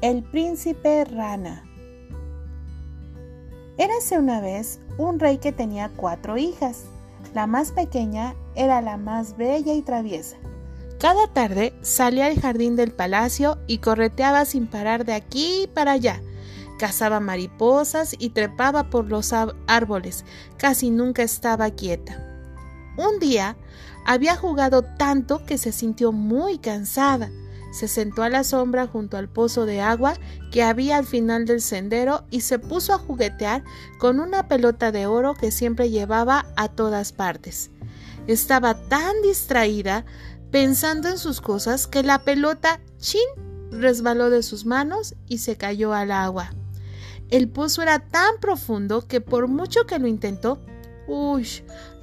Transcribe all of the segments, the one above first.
El príncipe rana. Érase una vez un rey que tenía cuatro hijas. La más pequeña era la más bella y traviesa. Cada tarde salía al jardín del palacio y correteaba sin parar de aquí para allá. Cazaba mariposas y trepaba por los árboles. Casi nunca estaba quieta. Un día había jugado tanto que se sintió muy cansada. Se sentó a la sombra junto al pozo de agua que había al final del sendero y se puso a juguetear con una pelota de oro que siempre llevaba a todas partes. Estaba tan distraída pensando en sus cosas que la pelota, chin, resbaló de sus manos y se cayó al agua. El pozo era tan profundo que por mucho que lo intentó, uy,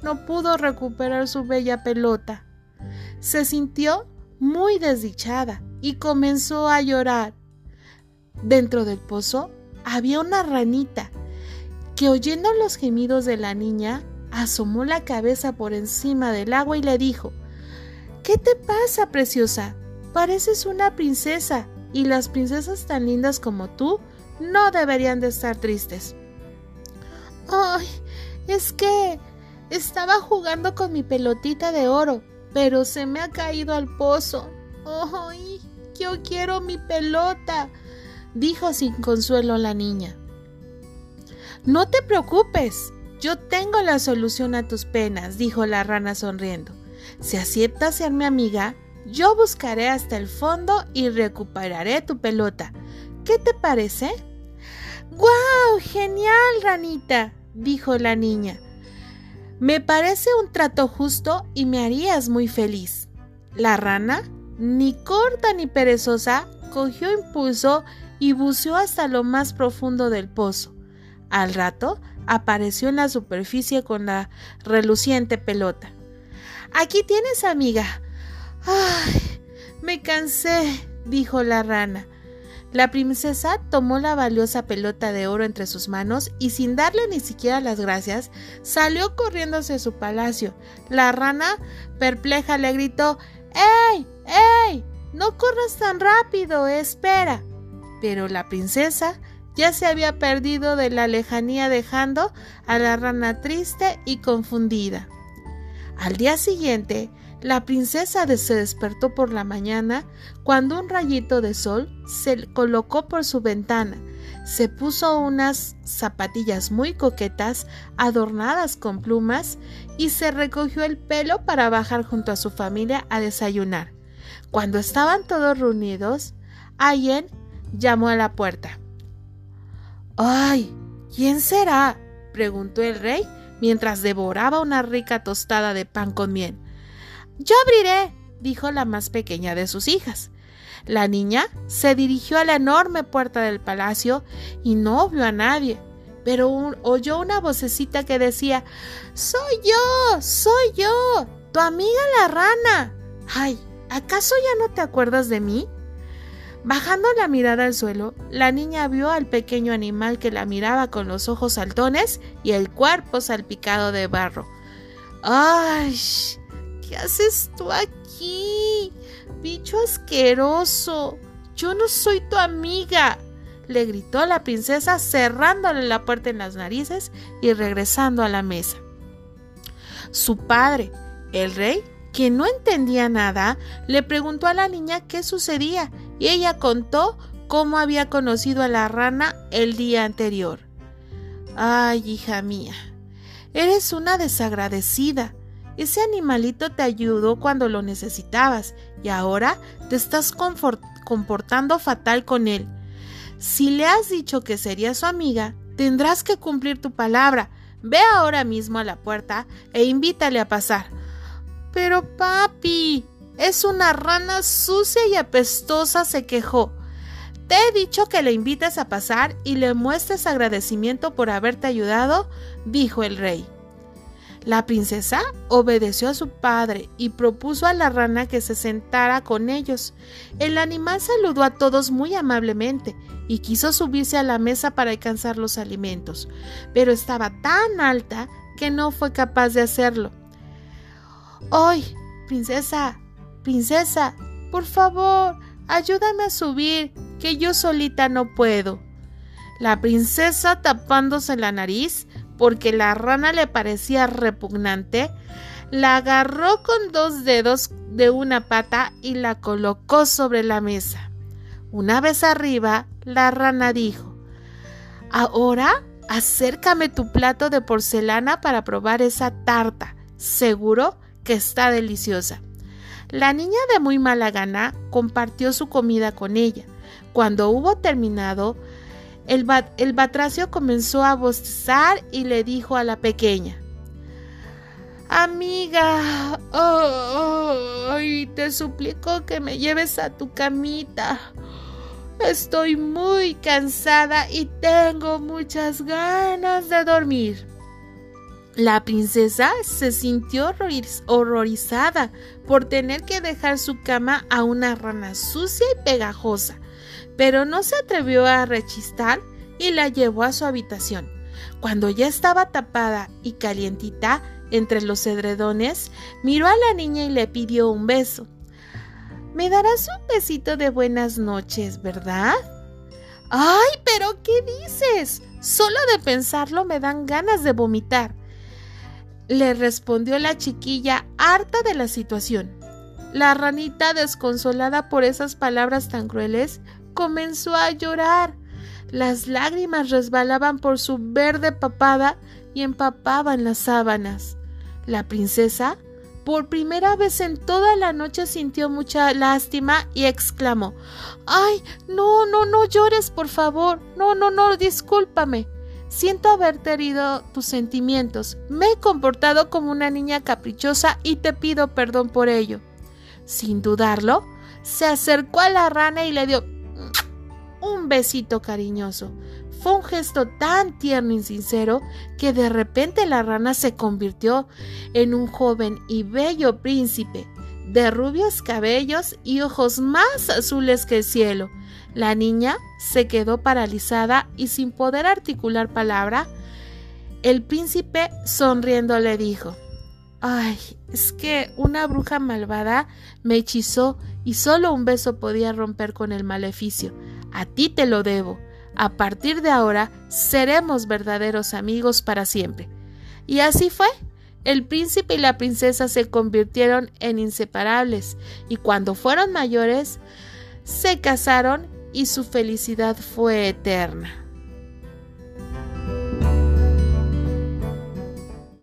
no pudo recuperar su bella pelota. Se sintió muy desdichada y comenzó a llorar. Dentro del pozo había una ranita que oyendo los gemidos de la niña asomó la cabeza por encima del agua y le dijo ¿Qué te pasa, preciosa? Pareces una princesa y las princesas tan lindas como tú no deberían de estar tristes. Ay, es que estaba jugando con mi pelotita de oro, pero se me ha caído al pozo. ¡Ay! Yo quiero mi pelota, dijo sin consuelo la niña. No te preocupes, yo tengo la solución a tus penas, dijo la rana sonriendo. Si aceptas ser mi amiga, yo buscaré hasta el fondo y recuperaré tu pelota. ¿Qué te parece? ¡Guau! ¡Genial, ranita! dijo la niña. Me parece un trato justo y me harías muy feliz. La rana, ni corta ni perezosa, cogió impulso y buceó hasta lo más profundo del pozo. Al rato apareció en la superficie con la reluciente pelota. Aquí tienes, amiga. Ay, me cansé, dijo la rana. La princesa tomó la valiosa pelota de oro entre sus manos y sin darle ni siquiera las gracias, salió corriendo hacia su palacio. La rana, perpleja, le gritó ¡Ey! ¡Ey! No corras tan rápido, espera. Pero la princesa ya se había perdido de la lejanía dejando a la rana triste y confundida. Al día siguiente, la princesa se despertó por la mañana cuando un rayito de sol se colocó por su ventana. Se puso unas zapatillas muy coquetas, adornadas con plumas, y se recogió el pelo para bajar junto a su familia a desayunar. Cuando estaban todos reunidos, alguien llamó a la puerta. ¡Ay! ¿Quién será? preguntó el rey mientras devoraba una rica tostada de pan con miel. Yo abriré, dijo la más pequeña de sus hijas. La niña se dirigió a la enorme puerta del palacio y no vio a nadie, pero oyó una vocecita que decía Soy yo, soy yo, tu amiga la rana. Ay, ¿acaso ya no te acuerdas de mí? Bajando la mirada al suelo, la niña vio al pequeño animal que la miraba con los ojos saltones y el cuerpo salpicado de barro. ¡Ay! ¿Qué haces tú aquí? Bicho asqueroso. Yo no soy tu amiga. le gritó la princesa cerrándole la puerta en las narices y regresando a la mesa. Su padre, el rey, que no entendía nada, le preguntó a la niña qué sucedía y ella contó cómo había conocido a la rana el día anterior. Ay, hija mía, eres una desagradecida. Ese animalito te ayudó cuando lo necesitabas y ahora te estás comportando fatal con él. Si le has dicho que sería su amiga, tendrás que cumplir tu palabra. Ve ahora mismo a la puerta e invítale a pasar. Pero papi, es una rana sucia y apestosa, se quejó. Te he dicho que le invites a pasar y le muestres agradecimiento por haberte ayudado, dijo el rey. La princesa obedeció a su padre y propuso a la rana que se sentara con ellos. El animal saludó a todos muy amablemente y quiso subirse a la mesa para alcanzar los alimentos, pero estaba tan alta que no fue capaz de hacerlo. ¡Ay, princesa! Princesa, por favor, ayúdame a subir, que yo solita no puedo. La princesa tapándose la nariz porque la rana le parecía repugnante, la agarró con dos dedos de una pata y la colocó sobre la mesa. Una vez arriba, la rana dijo, Ahora acércame tu plato de porcelana para probar esa tarta. Seguro que está deliciosa. La niña de muy mala gana compartió su comida con ella. Cuando hubo terminado, el, batracio comenzó a bostezar y le dijo a la pequeña, Amiga, te suplico que me lleves a tu camita. Estoy muy cansada y tengo muchas ganas de dormir. La princesa se sintió horrorizada por tener que dejar su cama a una rana sucia y pegajosa, pero no se atrevió a rechistar y la llevó a su habitación. Cuando ya estaba tapada y calientita entre los edredones, miró a la niña y le pidió un beso. Me darás un besito de buenas noches, ¿verdad? ¡Ay, pero qué dices! Solo de pensarlo me dan ganas de vomitar le respondió la chiquilla harta de la situación. La ranita, desconsolada por esas palabras tan crueles, comenzó a llorar. Las lágrimas resbalaban por su verde papada y empapaban las sábanas. La princesa, por primera vez en toda la noche, sintió mucha lástima y exclamó Ay, no, no, no llores, por favor. No, no, no, discúlpame. Siento haberte herido tus sentimientos. Me he comportado como una niña caprichosa y te pido perdón por ello. Sin dudarlo, se acercó a la rana y le dio un besito cariñoso. Fue un gesto tan tierno y sincero que de repente la rana se convirtió en un joven y bello príncipe, de rubios cabellos y ojos más azules que el cielo. La niña se quedó paralizada y sin poder articular palabra. El príncipe sonriendo le dijo Ay, es que una bruja malvada me hechizó y solo un beso podía romper con el maleficio. A ti te lo debo. A partir de ahora seremos verdaderos amigos para siempre. Y así fue. El príncipe y la princesa se convirtieron en inseparables y cuando fueron mayores se casaron y su felicidad fue eterna.